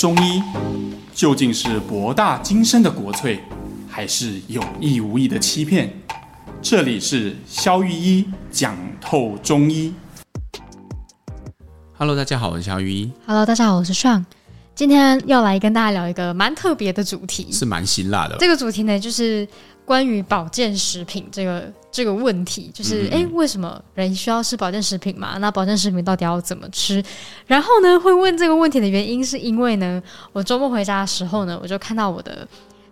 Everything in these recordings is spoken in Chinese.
中医究竟是博大精深的国粹，还是有意无意的欺骗？这里是肖玉一讲透中医。Hello，大家好，我是肖玉一。Hello，大家好，我是 Sean。今天要来跟大家聊一个蛮特别的主题，是蛮辛辣的。这个主题呢，就是关于保健食品这个这个问题，就是哎、嗯，为什么人需要吃保健食品嘛？那保健食品到底要怎么吃？然后呢，会问这个问题的原因，是因为呢，我周末回家的时候呢，我就看到我的。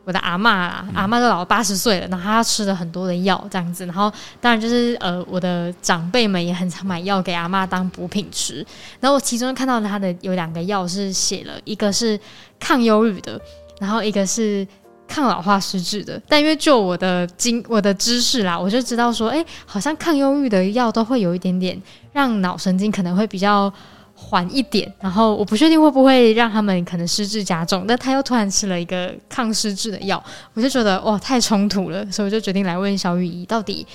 我的阿嬷啦，阿嬷都老了八十岁了，然后她吃了很多的药这样子，然后当然就是呃，我的长辈们也很常买药给阿嬷当补品吃。然后我其中看到她的有两个药是写了一个是抗忧郁的，然后一个是抗老化失智的。但因为就我的经我的知识啦，我就知道说，哎，好像抗忧郁的药都会有一点点让脑神经可能会比较。缓一点，然后我不确定会不会让他们可能失智加重，但他又突然吃了一个抗失智的药，我就觉得哇，太冲突了，所以我就决定来问小雨姨，到底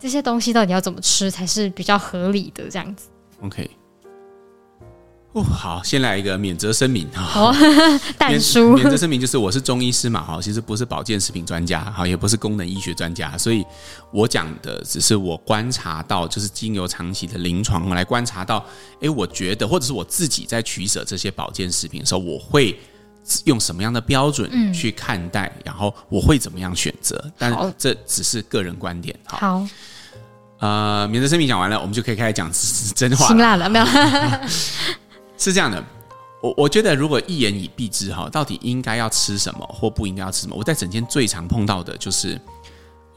这些东西到底要怎么吃才是比较合理的这样子？OK。哦，好，先来一个免责声明哈。好，但书免责声明就是我是中医师嘛，哈，其实不是保健食品专家，哈，也不是功能医学专家，所以我讲的只是我观察到，就是经由长期的临床来观察到，哎，我觉得或者是我自己在取舍这些保健食品的时候，我会用什么样的标准去看待，嗯、然后我会怎么样选择，但这只是个人观点。好，好呃，免责声明讲完了，我们就可以开始讲 真话。辛辣了没有？是这样的，我我觉得如果一言以蔽之哈，到底应该要吃什么或不应该要吃什么？我在整间最常碰到的就是，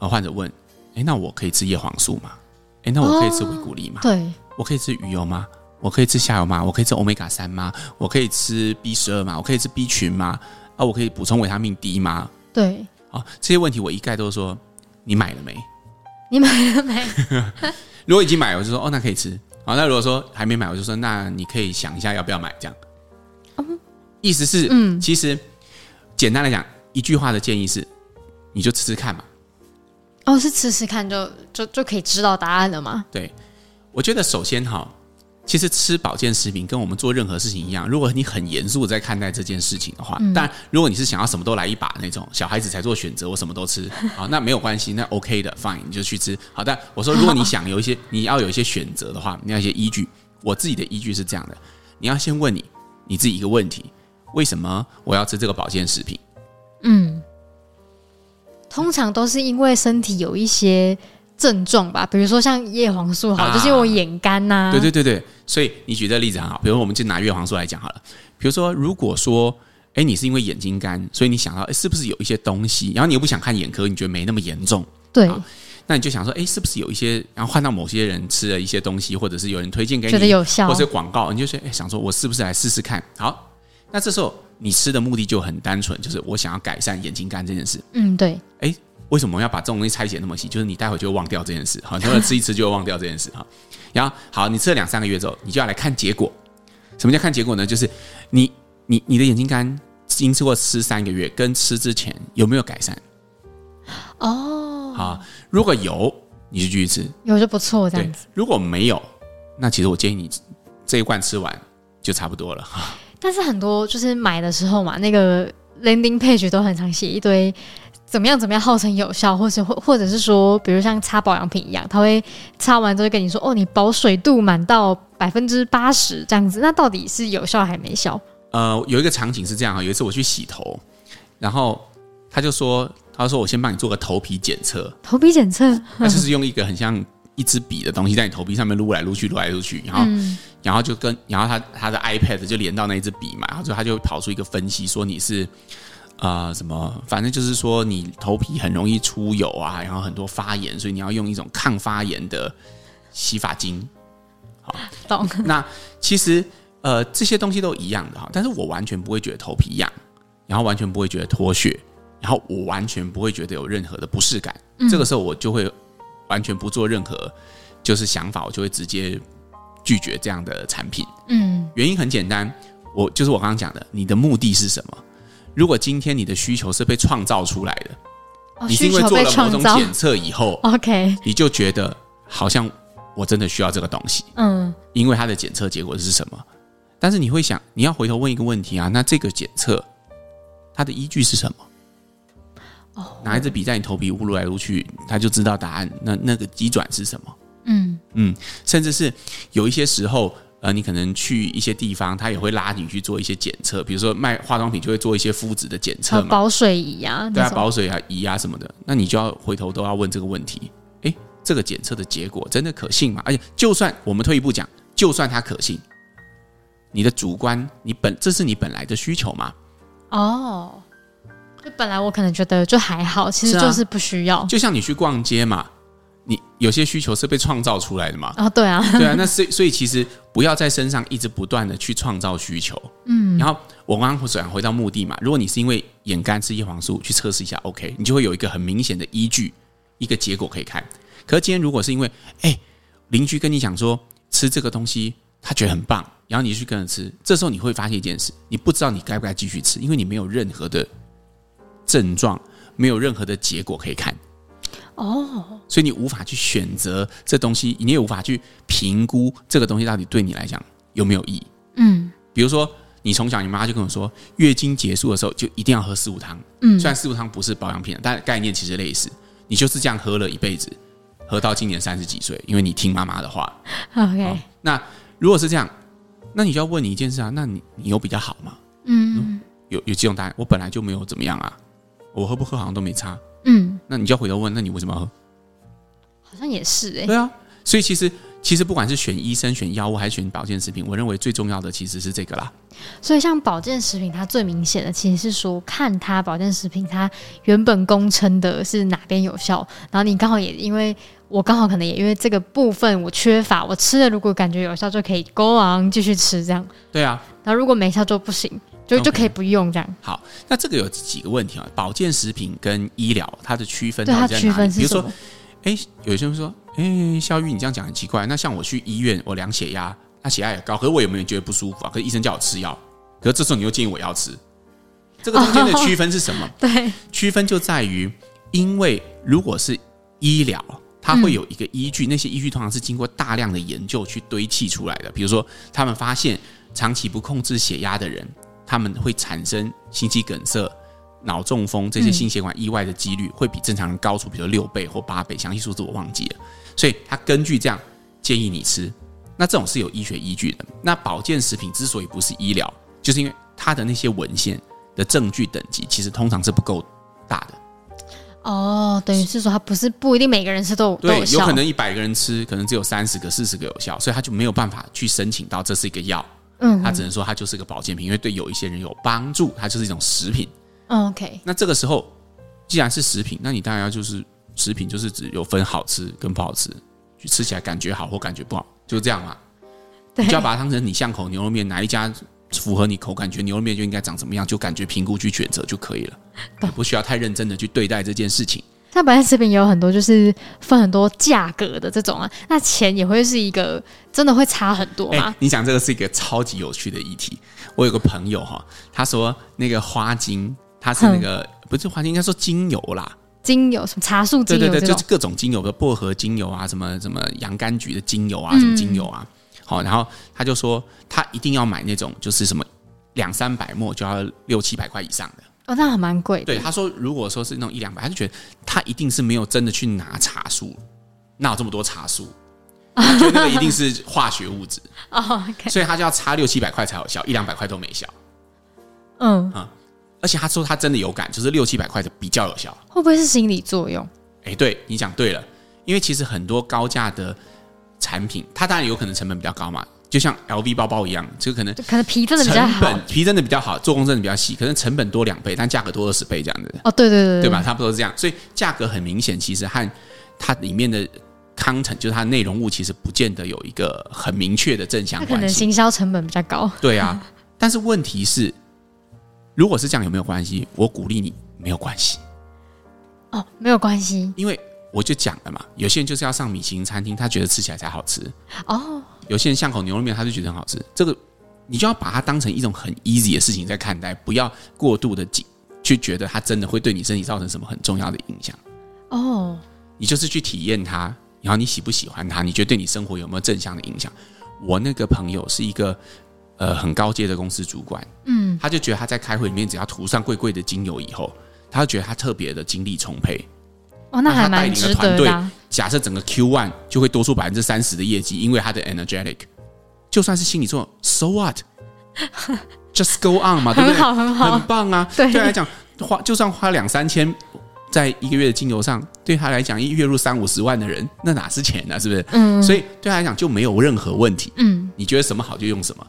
呃，患者问，哎，那我可以吃叶黄素吗？哎，那我可以吃维骨力吗？对，我可以吃鱼油吗？我可以吃虾油吗？我可以吃欧米伽三吗？我可以吃 B 十二吗？我可以吃 B 群吗？啊，我可以补充维他命 D 吗？对，啊，这些问题我一概都说，你买了没？你买了没？如果已经买了，我就说，哦，那可以吃。好，那如果说还没买，我就说，那你可以想一下要不要买，这样。嗯、意思是，嗯，其实简单来讲，一句话的建议是，你就吃吃看嘛。哦，是吃吃看就就就可以知道答案了吗？对，我觉得首先哈，其实吃保健食品跟我们做任何事情一样，如果你很严肃在看待这件事情的话，但、嗯、如果你是想要什么都来一把那种小孩子才做选择，我什么都吃，好，那没有关系，那 OK 的，fine，你就去吃。好，但我说，如果你想有一些，你要有一些选择的话，你要一些依据。我自己的依据是这样的，你要先问你你自己一个问题：为什么我要吃这个保健食品？嗯，通常都是因为身体有一些症状吧，比如说像叶黄素好，就是因为我眼干呐、啊。对对对对，所以你举的例子很好，比如我们就拿叶黄素来讲好了。比如说，如果说，哎，你是因为眼睛干，所以你想到，哎，是不是有一些东西？然后你又不想看眼科，你觉得没那么严重，对。那你就想说，哎，是不是有一些，然后换到某些人吃了一些东西，或者是有人推荐给你，觉得有效，或者广告，你就说，哎，想说我是不是来试试看？好，那这时候你吃的目的就很单纯，就是我想要改善眼睛干这件事。嗯，对。哎，为什么要把这种东西拆解那么细？就是你待会就会忘掉这件事，好，你会吃一吃就会忘掉这件事，哈。然后，好，你吃了两三个月之后，你就要来看结果。什么叫看结果呢？就是你你你的眼睛干，经过吃三个月，跟吃之前有没有改善？哦，好，如果有，你就继续吃，有就不错，这样子。如果没有，那其实我建议你这一罐吃完就差不多了哈。但是很多就是买的时候嘛，那个 landing page 都很常写一堆怎么样怎么样号称有效，或是或或者是说，比如像擦保养品一样，他会擦完之后跟你说，哦，你保水度满到百分之八十这样子，那到底是有效还没效？呃，有一个场景是这样啊，有一次我去洗头，然后他就说。他说：“我先帮你做个头皮检测。头皮检测，他就是用一个很像一支笔的东西在你头皮上面撸来撸去，撸来撸去，然后，嗯、然后就跟，然后他他的 iPad 就连到那一支笔嘛，然后就他就跑出一个分析，说你是啊、呃、什么，反正就是说你头皮很容易出油啊，然后很多发炎，所以你要用一种抗发炎的洗发精。好，懂。那其实呃这些东西都一样的哈，但是我完全不会觉得头皮痒，然后完全不会觉得脱屑。”然后我完全不会觉得有任何的不适感，嗯，这个时候我就会完全不做任何就是想法，我就会直接拒绝这样的产品。嗯，原因很简单，我就是我刚刚讲的，你的目的是什么？如果今天你的需求是被创造出来的，哦，你是因为做了某种检测以后，OK，你就觉得好像我真的需要这个东西，嗯，因为它的检测结果是什么？但是你会想，你要回头问一个问题啊，那这个检测它的依据是什么？哦，拿一支笔在你头皮撸来撸去，他就知道答案。那那个机转是什么？嗯嗯，甚至是有一些时候，呃，你可能去一些地方，他也会拉你去做一些检测，比如说卖化妆品就会做一些肤质的检测嘛，保水仪啊，对啊，保水啊仪啊什么的，那你就要回头都要问这个问题。诶，这个检测的结果真的可信吗？而且，就算我们退一步讲，就算它可信，你的主观，你本这是你本来的需求吗？哦。就本来我可能觉得就还好，其实就是不需要。啊、就像你去逛街嘛，你有些需求是被创造出来的嘛。啊，对啊，对啊。那所以所以其实不要在身上一直不断的去创造需求。嗯。然后我刚刚转回到目的嘛，如果你是因为眼干吃叶黄素去测试一下，OK，你就会有一个很明显的依据，一个结果可以看。可是今天如果是因为哎邻居跟你讲说吃这个东西他觉得很棒，然后你去跟着吃，这时候你会发现一件事，你不知道你该不该继续吃，因为你没有任何的。症状没有任何的结果可以看哦，所以你无法去选择这东西，你也无法去评估这个东西到底对你来讲有没有意义。嗯，比如说你从小你妈就跟我说，月经结束的时候就一定要喝四物汤。嗯，虽然四物汤不是保养品，但概念其实类似。你就是这样喝了一辈子，喝到今年三十几岁，因为你听妈妈的话。OK，那如果是这样，那你就要问你一件事啊，那你你有比较好吗？嗯，嗯，有有几种答案，我本来就没有怎么样啊。我喝不喝好像都没差，嗯，那你就要回头问，那你为什么要喝？好像也是哎、欸，对啊，所以其实其实不管是选医生、选药物还是选保健食品，我认为最重要的其实是这个啦。所以像保健食品，它最明显的其实是说，看它保健食品它原本公称的是哪边有效，然后你刚好也因为我刚好可能也因为这个部分我缺乏，我吃了如果感觉有效就可以 go on 继续吃这样。对啊，然后如果没效就不行。就就可以不用这样。好，那这个有几个问题啊？保健食品跟医疗它的区分到底在哪里？区分是什么？比如说，哎，有些人说，哎，肖玉，你这样讲很奇怪。那像我去医院，我量血压，那血压也高，可是我有没有觉得不舒服啊？可是医生叫我吃药，可是这时候你又建议我要吃，这个中间的区分是什么？哦、对，区分就在于，因为如果是医疗，它会有一个依据，嗯、那些依据通常是经过大量的研究去堆砌出来的。比如说，他们发现长期不控制血压的人。他们会产生心肌梗塞、脑中风这些心血管意外的几率会比正常人高出，比如六倍或八倍，详细数字我忘记了。所以他根据这样建议你吃，那这种是有医学依据的。那保健食品之所以不是医疗，就是因为它的那些文献的证据等级其实通常是不够大的。哦，等于是说它不是不一定每个人吃都有对，有可能一百个人吃可能只有三十个、四十个有效，所以他就没有办法去申请到这是一个药。嗯，它只能说它就是个保健品，因为对有一些人有帮助，它就是一种食品。OK，那这个时候既然是食品，那你当然要就是食品，就是只有分好吃跟不好吃，就吃起来感觉好或感觉不好，就这样嘛。你就要把它当成你巷口牛肉面，哪一家符合你口感觉牛肉面就应该长什么样，就感觉评估去选择就可以了，不需要太认真的去对待这件事情。那保健食品也有很多，就是分很多价格的这种啊，那钱也会是一个真的会差很多吗？欸，你讲这个是一个超级有趣的议题。我有个朋友哈，他说那个花精，他是那个不是花精，应该说精油啦，精油什么茶树精油，对对对，就是各种精油的薄荷精油啊，什么什么洋甘菊的精油啊，什么精油啊。好，然后他就说他一定要买那种就是什么两三百沫就要六七百块以上的。哦，那还蛮贵。对，他说，如果说是那种一两百，他就觉得他一定是没有真的去拿茶树，哪有这么多茶树？就觉得那个一定是化学物质。哦所以他就要差六七百块才有效，一两百块都没效。嗯啊，而且他说他真的有感，就是六七百块的比较有效。会不会是心理作用？哎，对，你讲对了，因为其实很多高价的产品，它当然有可能成本比较高嘛。就像 LV 包包一样，这个可能可能皮真的比较好，皮真的比较好，做工真的比较细，可能成本多两倍，但价格多二十倍这样子。哦，对对对，对吧？差不多是这样，所以价格很明显，其实和它里面的 content，就是它内容物，其实不见得有一个很明确的正向关。系可能行销成本比较高。对啊，但是问题是，如果是这样，有没有关系？我鼓励你，没有关系。哦，没有关系，因为我就讲了嘛，有些人就是要上米其林餐厅，他觉得吃起来才好吃。哦。有些人巷口牛肉面，他就觉得很好吃。这个你就要把它当成一种很 easy 的事情在看待，不要过度的紧去觉得它真的会对你身体造成什么很重要的影响。哦，你就是去体验它，然后你喜不喜欢它？你觉得对你生活有没有正向的影响？我那个朋友是一个呃很高阶的公司主管，嗯，他就觉得他在开会里面只要涂上贵贵的精油以后，他就觉得他特别的精力充沛。哦，那还蛮值得的啊。假设整个 Q one 就会多出百分之三十的业绩，因为他的 energetic，就算是心里说 so what，just go on 嘛，对不对？很好，很好，很棒啊。对他来讲，花就算花两三千在一个月的精油上，对他来讲，一月入三五十万的人，那哪是钱呢？是不是？嗯。所以对他来讲就没有任何问题。嗯。你觉得什么好就用什么。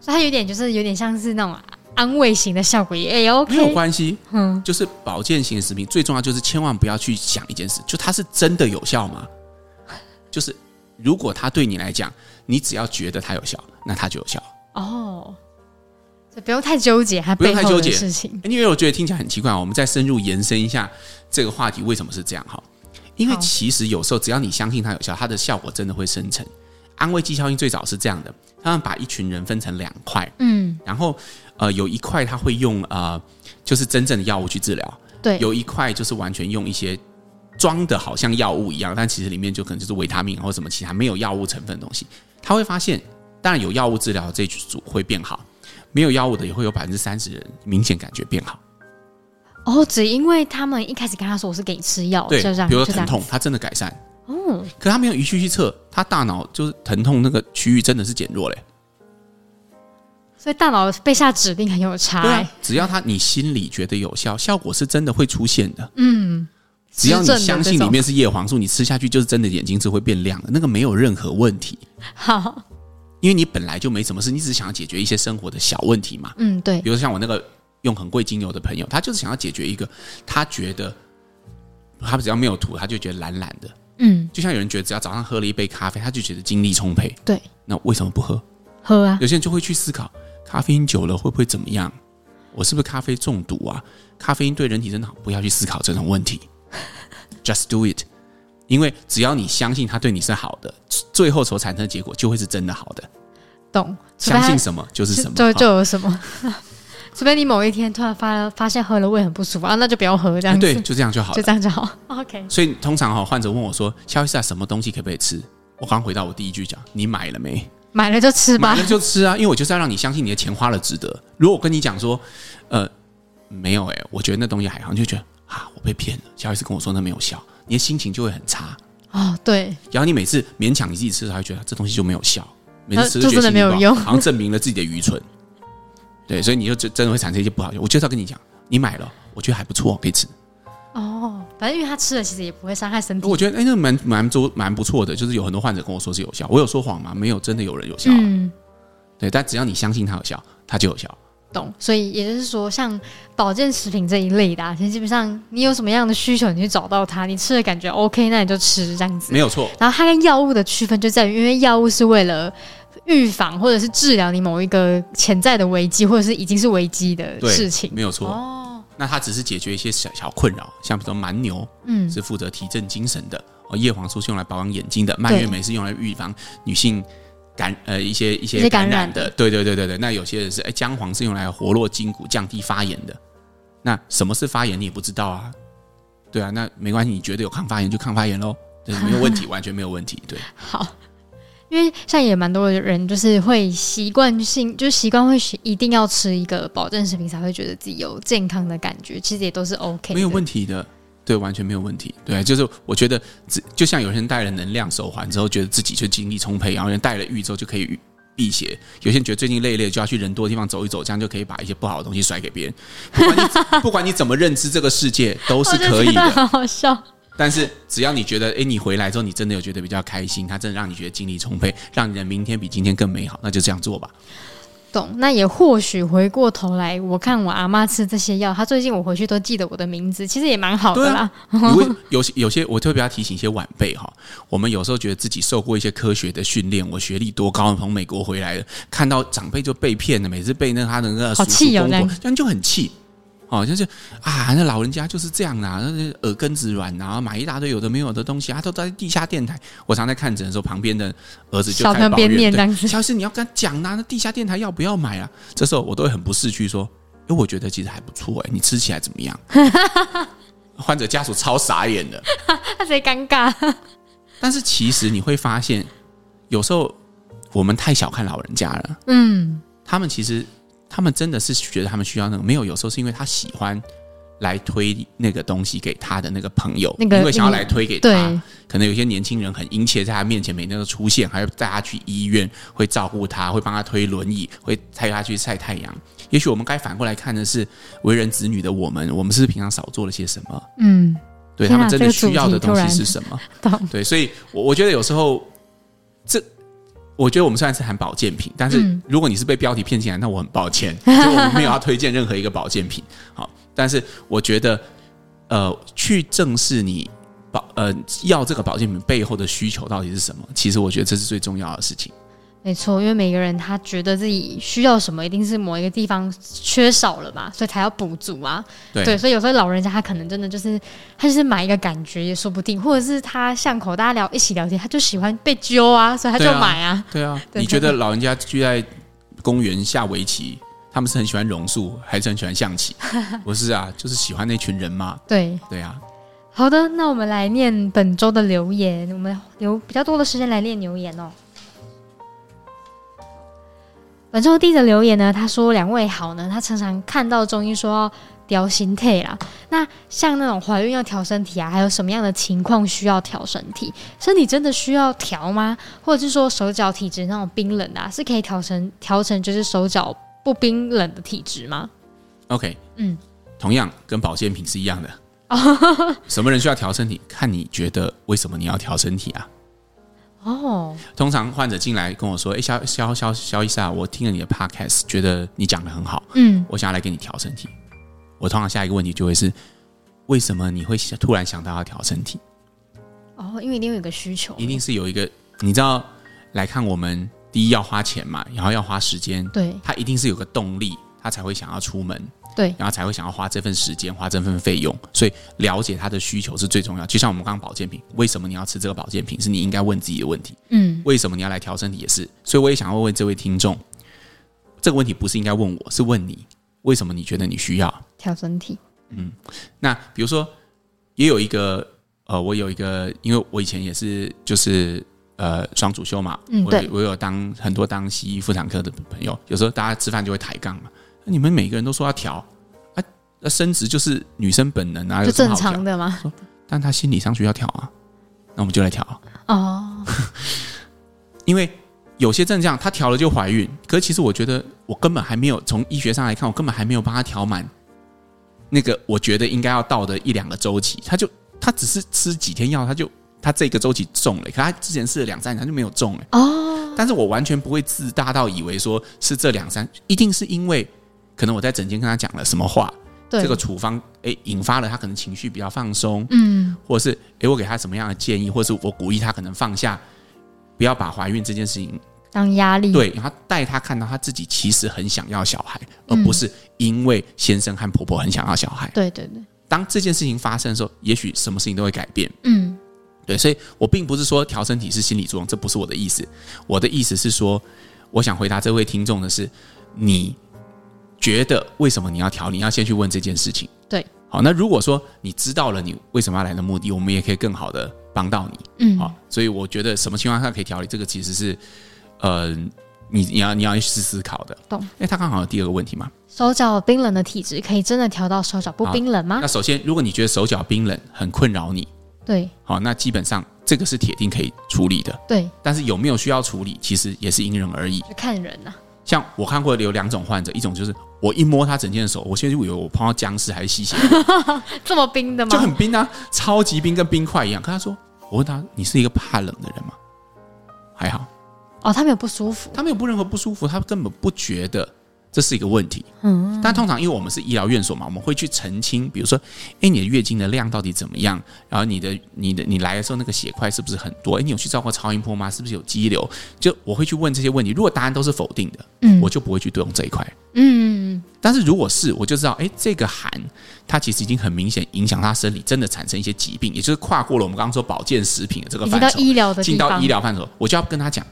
所以他有点就是有点像是那种。安慰型的效果也 OK，没有关系。嗯，就是保健型的食品最重要就是千万不要去想一件事，就它是真的有效吗？就是如果它对你来讲，你只要觉得它有效，那它就有效。哦，就不用太纠结它背后的事情。因为我觉得听起来很奇怪，我们再深入延伸一下这个话题，为什么是这样？哈，因为其实有时候只要你相信它有效，它的效果真的会生成。安慰剂效应最早是这样的，他们把一群人分成两块，嗯，然后。呃，有一块他会用呃，就是真正的药物去治疗，对，有一块就是完全用一些装的好像药物一样，但其实里面就可能就是维他命或什么其他没有药物成分的东西。他会发现，当然有药物治疗的这组会变好，没有药物的也会有百分之三十人明显感觉变好。哦，只因为他们一开始跟他说我是给你吃药，对，比如说疼痛，他真的改善。哦，可他没有仪器去测，他大脑就是疼痛那个区域真的是减弱嘞。所以大脑被下指令很有差，欸，对啊，只要他你心里觉得有效，效果是真的会出现的。嗯，只要你相信里面是叶黄素，你吃下去就是真的眼睛是会变亮的，那个没有任何问题。好，因为你本来就没什么事，你只是想要解决一些生活的小问题嘛。嗯，对。比如像我那个用很贵精油的朋友，他就是想要解决一个他觉得他只要没有涂，他就觉得懒懒的。嗯，就像有人觉得只要早上喝了一杯咖啡，他就觉得精力充沛。对，那为什么不喝？喝啊！有些人就会去思考。咖啡因久了会不会怎么样？我是不是咖啡中毒啊？咖啡因对人体真的好？不要去思考这种问题，just do it。因为只要你相信它对你是好的，最后所产生的结果就会是真的好的。懂？相信什么就是什么，就就有什么。除非你某一天突然发发现喝了胃很不舒服啊，那就不要喝这样子。对，就这样就好了，就这样就好。OK。所以通常哈，患者问我说：“肖医师啊，什么东西可不可以吃？”我刚回到我第一句讲：“你买了没？”买了就吃吧，买了就吃啊！因为我就是要让你相信你的钱花了值得。如果我跟你讲说，呃，没有哎、欸，我觉得那东西还好，你就觉得啊，我被骗了。小 S 跟我说那没有效，你的心情就会很差哦。对，然后你每次勉强你自己吃的时候，还觉得这东西就没有效，每次吃就真的没有用，好像证明了自己的愚蠢。对，所以你就真真的会产生一些不好的。我就是要跟你讲，你买了，我觉得还不错，可以吃。哦，反正因为他吃了，其实也不会伤害身体。我觉得哎，那蛮蛮多蛮不错的，就是有很多患者跟我说是有效。我有说谎吗？没有，真的有人有效。嗯，对，但只要你相信它有效，它就有效。懂。所以也就是说，像保健食品这一类的，其实基本上你有什么样的需求，你去找到它，你吃的感觉 OK，那你就吃这样子。没有错。然后它跟药物的区分就在于，因为药物是为了预防或者是治疗你某一个潜在的危机，或者是已经是危机的事情。没有错。哦。那它只是解决一些小小困扰，像比如说蛮牛，嗯，是负责提振精神的；哦，叶黄素是用来保养眼睛的，蔓越莓是用来预防女性感呃一些一些感染的。对对对对对。那有些人是哎，姜黄是用来活络筋骨、降低发炎的。那什么是发炎？你也不知道啊？对啊，那没关系，你觉得有抗发炎就抗发炎喽，对，没有问题，完全没有问题。对，好。因为像也蛮多的人，就是会习惯性，就习惯会一定要吃一个保健食品，才会觉得自己有健康的感觉。其实也都是 OK，没有问题的，对，完全没有问题。对，就是我觉得，就像有些人戴了能量手环之后，觉得自己就精力充沛，然后有人戴了玉之后就可以辟邪。有些人觉得最近累累，就要去人多的地方走一走，这样就可以把一些不好的东西甩给别人。不管你 不管你怎么认知这个世界，都是可以的。好好笑。但是只要你觉得，哎，你回来之后你真的有觉得比较开心，他真的让你觉得精力充沛，让你的明天比今天更美好，那就这样做吧。懂。那也或许回过头来，我看我阿妈吃这些药，她最近我回去都记得我的名字，其实也蛮好的啦。有些 有些，我特别要提醒一些晚辈哈，我们有时候觉得自己受过一些科学的训练，我学历多高，从美国回来的，看到长辈就被骗了，每次被那他的那个叔叔公婆，这样就很气。哦，就是啊，那老人家就是这样啊，那耳根子软，然后买一大堆有的没有的东西，他都在地下电台。我常在看诊的时候，旁边的儿子就开始抱怨：“萧师，你要跟他讲啊，那地下电台要不要买啊？”这时候我都会很不识趣说：“因为我觉得其实还不错哎，你吃起来怎么样？” 患者家属超傻眼的，那谁尴尬？但是其实你会发现，有时候我们太小看老人家了。嗯。他们其实他们真的是觉得他们需要那个，没有，有时候是因为他喜欢。来推那个东西给他的那个朋友，那个、因为想要来推给他，可能有些年轻人很殷切，在他面前每天都出现，还要带他去医院，会照顾他，会帮他推轮椅，会带他去晒太阳。也许我们该反过来看的是，为人子女的我们，我们是不是平常少做了些什么？嗯，对他们真的需要的东西是什么？对，所以，我我觉得有时候，这我觉得我们虽然是谈保健品，但是如果你是被标题骗进来，那我很抱歉，就我们没有要推荐任何一个保健品。好。但是我觉得，呃，去正视你保呃要这个保健品背后的需求到底是什么？其实我觉得这是最重要的事情。没错，因为每个人他觉得自己需要什么，一定是某一个地方缺少了嘛，所以才要补足啊。对，对，所以有时候老人家他可能真的就是他就是买一个感觉也说不定，或者是他巷口大家聊一起聊天，他就喜欢被揪啊，所以他就买啊。对啊，对啊，你觉得老人家聚在公园下围棋？他们是很喜欢榕树，还是很喜欢象棋？不是啊，就是喜欢那群人嘛。对对啊。好的，那我们来念本周的留言。我们留比较多的时间来念留言哦。本周第一则留言呢，他说：“两位好呢，他常常看到中医说要调心态啦。那像那种怀孕要调身体啊，还有什么样的情况需要调身体？身体真的需要调吗？或者是说手脚体质那种冰冷啊，是可以调成调成就是手脚？”不冰冷的体质吗？OK，嗯，同样跟保健品是一样的。什么人需要调身体？看你觉得为什么你要调身体啊？哦，通常患者进来跟我说：“哎，肖肖肖肖医生啊，我听了你的 Podcast，觉得你讲的很好，嗯，我想要来给你调身体。”我通常下一个问题就会是：为什么你会突然想到要调身体？哦，因为一定有一个需求，一定是有一个，你知道来看我们。第一要花钱嘛，然后要花时间，对，他一定是有个动力，他才会想要出门，对，然后才会想要花这份时间，花这份费用，所以了解他的需求是最重要。就像我们刚刚保健品，为什么你要吃这个保健品，是你应该问自己的问题。嗯，为什么你要来调身体也是，所以我也想要问问这位听众，这个问题不是应该问我，是问你，为什么你觉得你需要调身体？嗯，那比如说，也有一个，呃，我有一个，因为我以前也是，就是。呃，双主修嘛，嗯，我我有当很多当西医妇产科的朋友，有时候大家吃饭就会抬杠嘛。你们每个人都说要调啊，那生殖就是女生本能啊，就正常的吗？但他心理上需要调啊，那我们就来调哦。因为有些症状他调了就怀孕，可是其实我觉得我根本还没有从医学上来看，我根本还没有帮他调满那个我觉得应该要到的一两个周期，他就他只是吃几天药他就。他这个周期中了，可他之前试了两三年，他就没有中了。哦，但是我完全不会自大到以为说是这两三，一定是因为可能我在诊间跟他讲了什么话，对这个处方诶引发了他可能情绪比较放松，嗯，或者是诶我给他什么样的建议，或者是我鼓励他可能放下，不要把怀孕这件事情当压力，对，然后带他看到他自己其实很想要小孩，而不是因为先生和婆婆很想要小孩。对对对，当这件事情发生的时候，也许什么事情都会改变。嗯。对，所以我并不是说调身体是心理作用，这不是我的意思。我的意思是说，我想回答这位听众的是，你觉得为什么你要调？你要先去问这件事情。对，好，那如果说你知道了你为什么要来的目的，我们也可以更好的帮到你。嗯，好，所以我觉得什么情况下可以调理，这个其实是，呃，你你要你要去思考的。懂？哎，他刚好有第二个问题嘛，手脚冰冷的体质可以真的调到手脚不冰冷吗？那首先，如果你觉得手脚冰冷很困扰你。对，好，那基本上这个是铁定可以处理的。对，但是有没有需要处理，其实也是因人而异，就看人呐、啊。像我看过有两种患者，一种就是我一摸他整件手，我现在就以为我碰到僵尸还是吸血鬼，这么冰的吗？就很冰啊，超级冰，跟冰块一样。跟他说，我问他，你是一个怕冷的人吗？还好。哦，他没有不舒服，他没有不任何不舒服，他根本不觉得。这是一个问题，嗯，但通常因为我们是医疗院所嘛，我们会去澄清，比如说，哎，你的月经的量到底怎么样？然后你的、你的、你来的时候那个血块是不是很多？哎，你有去照过超音波吗？是不是有肌瘤？就我会去问这些问题。如果答案都是否定的，嗯，我就不会去对用这一块，嗯。但是如果是，我就知道，哎，这个寒它其实已经很明显影响他生理，真的产生一些疾病，也就是跨过了我们刚刚说保健食品的这个范畴，到医疗的进到医疗范畴，我就要跟他讲，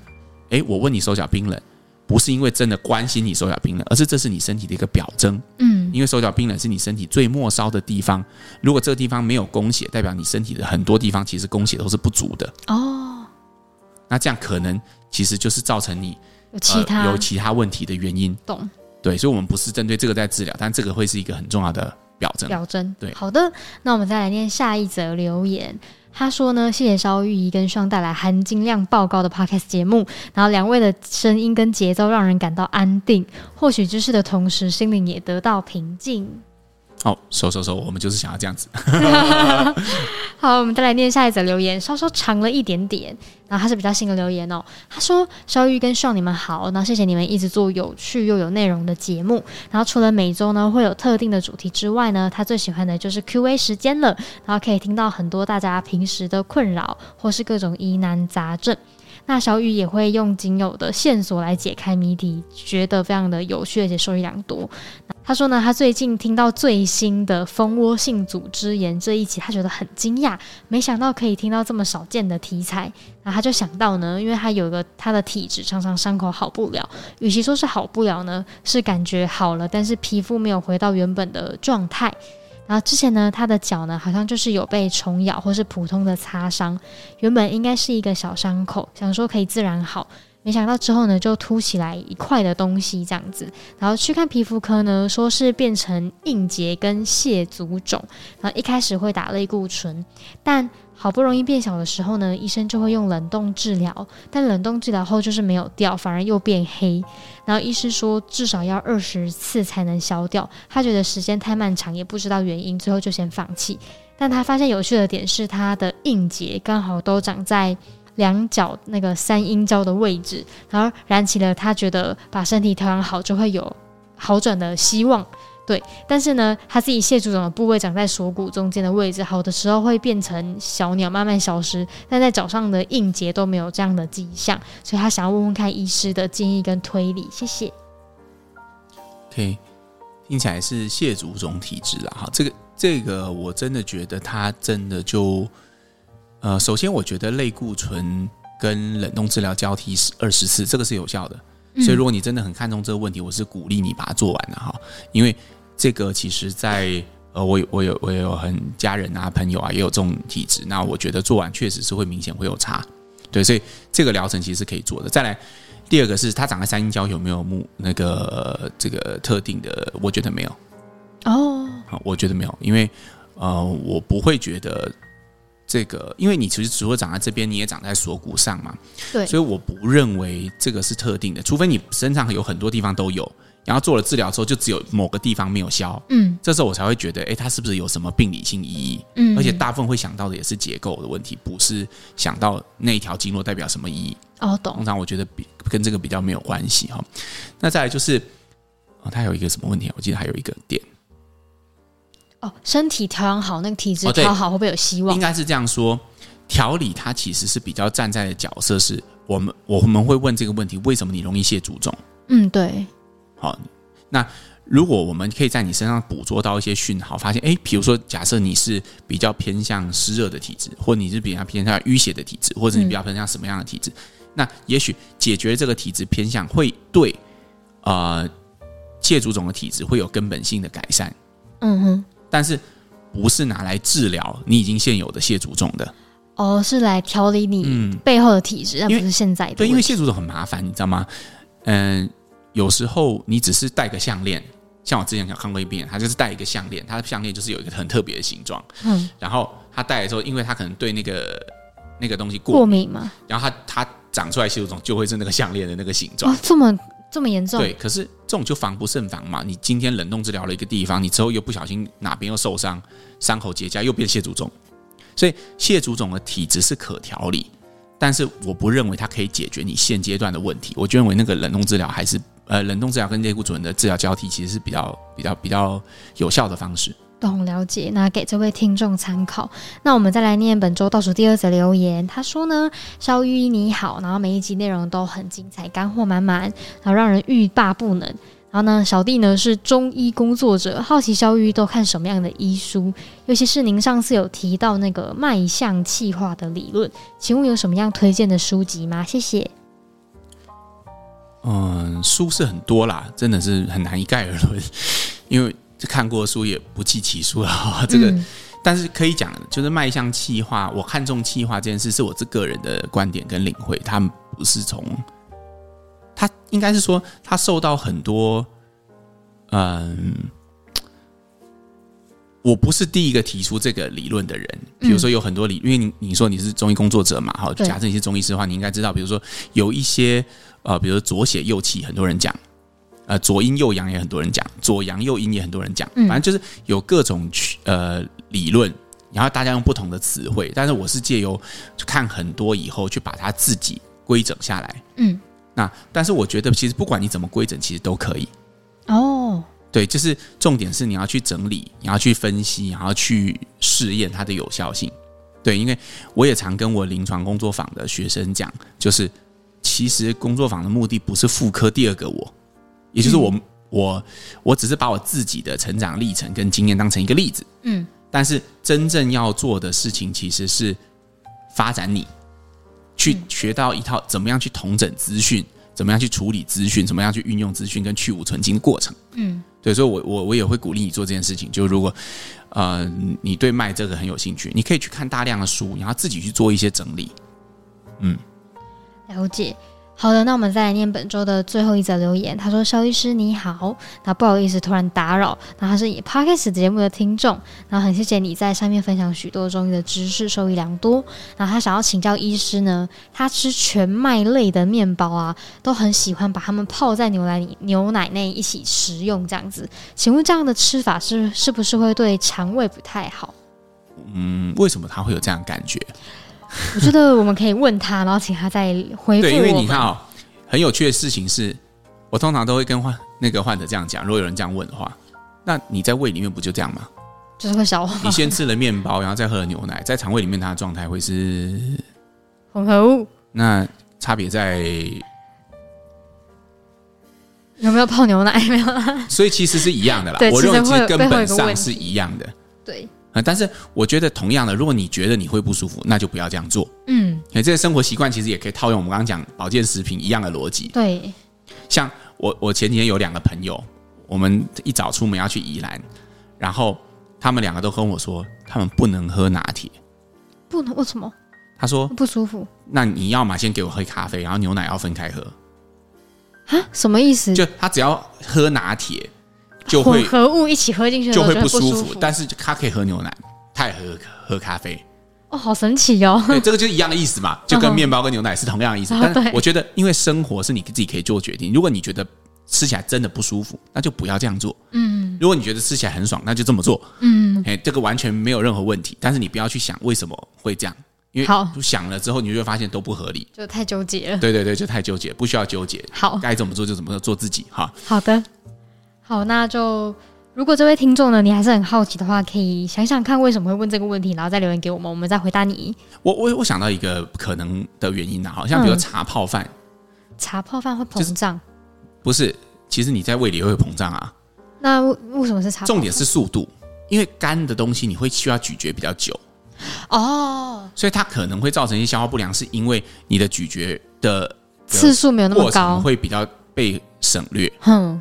哎，我问你手脚冰冷。不是因为真的关心你手脚冰冷，而是这是你身体的一个表征。嗯，因为手脚冰冷是你身体最末梢的地方，如果这个地方没有供血，代表你身体的很多地方其实供血都是不足的。哦，那这样可能其实就是造成你有其他、呃、有其他问题的原因。懂。对，所以，我们不是针对这个在治疗，但这个会是一个很重要的表征。表征。对，好的，那我们再来念下一则留言。他说呢，谢谢萧御医跟双带来含金量爆高的 podcast 节目，然后两位的声音跟节奏让人感到安定，获取知识的同时，心灵也得到平静。好，收收收，我们就是想要这样子。好，我们再来念下一则留言，稍稍长了一点点，然后他是比较新的留言哦。他说：“肖玉跟爽你们好，然后谢谢你们一直做有趣又有内容的节目。然后除了每周呢会有特定的主题之外呢，他最喜欢的就是 Q&A 时间了，然后可以听到很多大家平时的困扰或是各种疑难杂症。那小雨也会用仅有的线索来解开谜题，觉得非常的有趣，而且受益良多。”他说呢，他最近听到最新的蜂窝性组织炎这一期，他觉得很惊讶，没想到可以听到这么少见的题材。然后他就想到呢，因为他有个他的体质，常常伤口好不了。与其说是好不了呢，是感觉好了，但是皮肤没有回到原本的状态。然后之前呢，他的脚呢，好像就是有被虫咬或是普通的擦伤，原本应该是一个小伤口，想说可以自然好。没想到之后呢，就凸起来一块的东西这样子，然后去看皮肤科呢，说是变成硬结跟蟹足肿，然后一开始会打类固醇，但好不容易变小的时候呢，医生就会用冷冻治疗，但冷冻治疗后就是没有掉，反而又变黑，然后医师说至少要二十次才能消掉，他觉得时间太漫长，也不知道原因，最后就先放弃。但他发现有趣的点是，他的硬结刚好都长在。两脚那个三阴交的位置，然后燃起了他觉得把身体调养好就会有好转的希望。对，但是呢，他自己蟹足肿的部位长在锁骨中间的位置，好的时候会变成小鸟慢慢消失，但在脚上的硬结都没有这样的迹象，所以他想要问问看医师的建议跟推理。谢谢。OK，听起来是蟹足肿体质了哈，这个这个我真的觉得他真的就。呃，首先我觉得类固醇跟冷冻治疗交替二十次，这个是有效的。所以如果你真的很看重这个问题，我是鼓励你把它做完的哈。因为这个其实在，在呃，我有我有我有很家人啊、朋友啊也有这种体质，那我觉得做完确实是会明显会有差。对，所以这个疗程其实是可以做的。再来，第二个是它长在三阴交有没有目那个这个特定的？我觉得没有。哦，好，我觉得没有，因为呃，我不会觉得。这个，因为你其实除了长在这边，你也长在锁骨上嘛，对，所以我不认为这个是特定的，除非你身上有很多地方都有，然后做了治疗之后就只有某个地方没有消，嗯，这时候我才会觉得，哎，它是不是有什么病理性意义？嗯，而且大部分会想到的也是结构的问题，不是想到那一条经络代表什么意义。哦，懂。通常我觉得比跟这个比较没有关系哈。那再来就是，哦，它有一个什么问题？我记得还有一个点。哦，身体调养好，那个体质调好，会不会有希望？应该是这样说，调理它其实是比较站在的角色，是我们我们会问这个问题：为什么你容易蟹足肿？嗯，对。好，那如果我们可以在你身上捕捉到一些讯号，发现，哎，比如说，假设你是比较偏向湿热的体质，或你是比较偏向淤血的体质，或者你比较偏向什么样的体质？嗯、那也许解决这个体质偏向，会对呃蟹足肿的体质会有根本性的改善。嗯哼。但是不是拿来治疗你已经现有的蟹足肿的哦，是来调理你背后的体质，而不是现在的。对，因为蟹足肿很麻烦，你知道吗？嗯，有时候你只是戴个项链，像我之前有看过一遍，他就是戴一个项链，他的项链就是有一个很特别的形状，嗯，然后他戴的时候，因为他可能对那个那个东西过敏，嘛，然后他他长出来蟹足肿就会是那个项链的那个形状，哦，这么。这么严重？对，可是这种就防不胜防嘛。你今天冷冻治疗了一个地方，你之后又不小心哪边又受伤，伤口结痂又变蟹足肿。所以蟹足肿的体质是可调理，但是我不认为它可以解决你现阶段的问题。我就认为那个冷冻治疗还是呃，冷冻治疗跟类固醇的治疗交替其实是比较比较比较有效的方式。懂，了解，那给这位听众参考。那我们再来念本周倒数第二则留言。他说呢，肖玉你好，然后每一集内容都很精彩，干货满满，然后让人欲罢不能。然后呢，小弟呢是中医工作者，好奇肖玉都看什么样的医书，尤其是您上次有提到那个脉象气化的理论，请问有什么样推荐的书籍吗？谢谢。嗯，书是很多啦，真的是很难一概而论，因为。看过书也不计其数了，这个，但是可以讲，就是迈向气化，我看重气化这件事，是我这个人的观点跟领会，他们不是从他应该是说他受到很多，嗯，我不是第一个提出这个理论的人。比如说有很多理，因为你你说你是中医工作者嘛，好，假设你是中医师的话，你应该知道，比如说有一些呃，比如说左血右气，很多人讲，呃，左阴右阳也很多人讲，左阳右阴也很多人讲，反正就是有各种呃理论。然后大家用不同的词汇，但是我是借由看很多以后去把它自己规整下来。嗯，那但是我觉得其实不管你怎么规整，其实都可以。哦，对，就是重点是你要去整理，你要去分析，然后去试验它的有效性。对，因为我也常跟我临床工作坊的学生讲，就是其实工作坊的目的不是复刻第二个我，也就是我、嗯、我我只是把我自己的成长历程跟经验当成一个例子。嗯。但是真正要做的事情，其实是发展你去学到一套怎么样去统整资讯，怎么样去处理资讯，怎么样去运用资讯跟去无存菁的过程。嗯，对，所以我我我也会鼓励你做这件事情。就如果呃你对卖这个很有兴趣，你可以去看大量的书，然后自己去做一些整理。嗯，了解。好的，那我们再来念本周的最后一则留言。他说：“肖医师你好，那不好意思突然打扰。那他是以 Podcast 节目的听众，然后很谢谢你在上面分享许多中医的知识，受益良多。然后他想要请教医师呢，他吃全麦类的面包啊，都很喜欢把它们泡在牛奶里、牛奶内一起食用，这样子。请问这样的吃法是是不是会对肠胃不太好？嗯，为什么他会有这样感觉？” 我觉得我们可以问他，然后请他再回复。对，因为你看哦，很有趣的事情是，我通常都会跟患那个患者这样讲：如果有人这样问的话，那你在胃里面不就这样吗？就是会消化。你先吃了面包，然后再喝了牛奶，在肠胃里面它的状态会是混合物。那差别在有没有泡牛奶？没有。所以其实是一样的啦。我认为其实根本上是一样的。对。但是我觉得同样的，如果你觉得你会不舒服，那就不要这样做。嗯，这些生活习惯其实也可以套用我们刚刚讲保健食品一样的逻辑。对，像我我前几天有两个朋友，我们一早出门要去宜兰，然后他们两个都跟我说，他们不能喝拿铁。不能？为什么？他说不舒服。那你要嘛先给我喝咖啡，然后牛奶要分开喝。啊？什么意思？就他只要喝拿铁。就会混合物一起喝进去就会不舒服，但是他可以喝牛奶，他也喝喝咖啡。哦，好神奇哦！对，这个就是一样的意思嘛，就跟面包跟牛奶是同样的意思。但是我觉得，因为生活是你自己可以做决定。如果你觉得吃起来真的不舒服，那就不要这样做。嗯。如果你觉得吃起来很爽，那就这么做。嗯。哎，这个完全没有任何问题。但是你不要去想为什么会这样，因为想了之后，你就会发现都不合理，就太纠结了。对对对，就太纠结，不需要纠结。好，该怎么做就怎么做，做自己哈。好的。好，那就如果这位听众呢，你还是很好奇的话，可以想想看为什么会问这个问题，然后再留言给我们，我们再回答你。我我我想到一个可能的原因呢，好像比如茶泡饭，嗯、茶泡饭会膨胀？不是，其实你在胃里也会膨胀啊。那为什么是茶？重点是速度，因为干的东西你会需要咀嚼比较久哦，所以它可能会造成一些消化不良，是因为你的咀嚼的次数没有那么高，会比较被省略。嗯。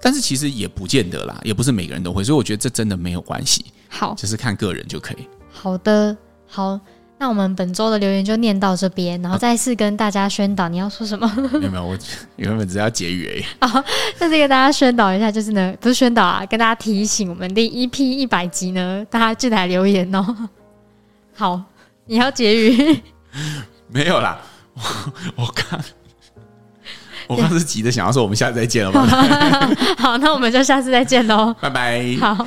但是其实也不见得啦，也不是每个人都会，所以我觉得这真的没有关系。好，就是看个人就可以。好的，好，那我们本周的留言就念到这边，然后再次跟大家宣导，你要说什么？没有没有，我 原本只要结语而已。好，那这个大家宣导一下，就是呢，不是宣导啊，跟大家提醒，我们第一批一百集呢，大家记得来留言哦。好，你要结语？没有啦，我我看。我刚是急着想要说，我们下次再见了吗？好，那我们就下次再见喽，拜拜。好。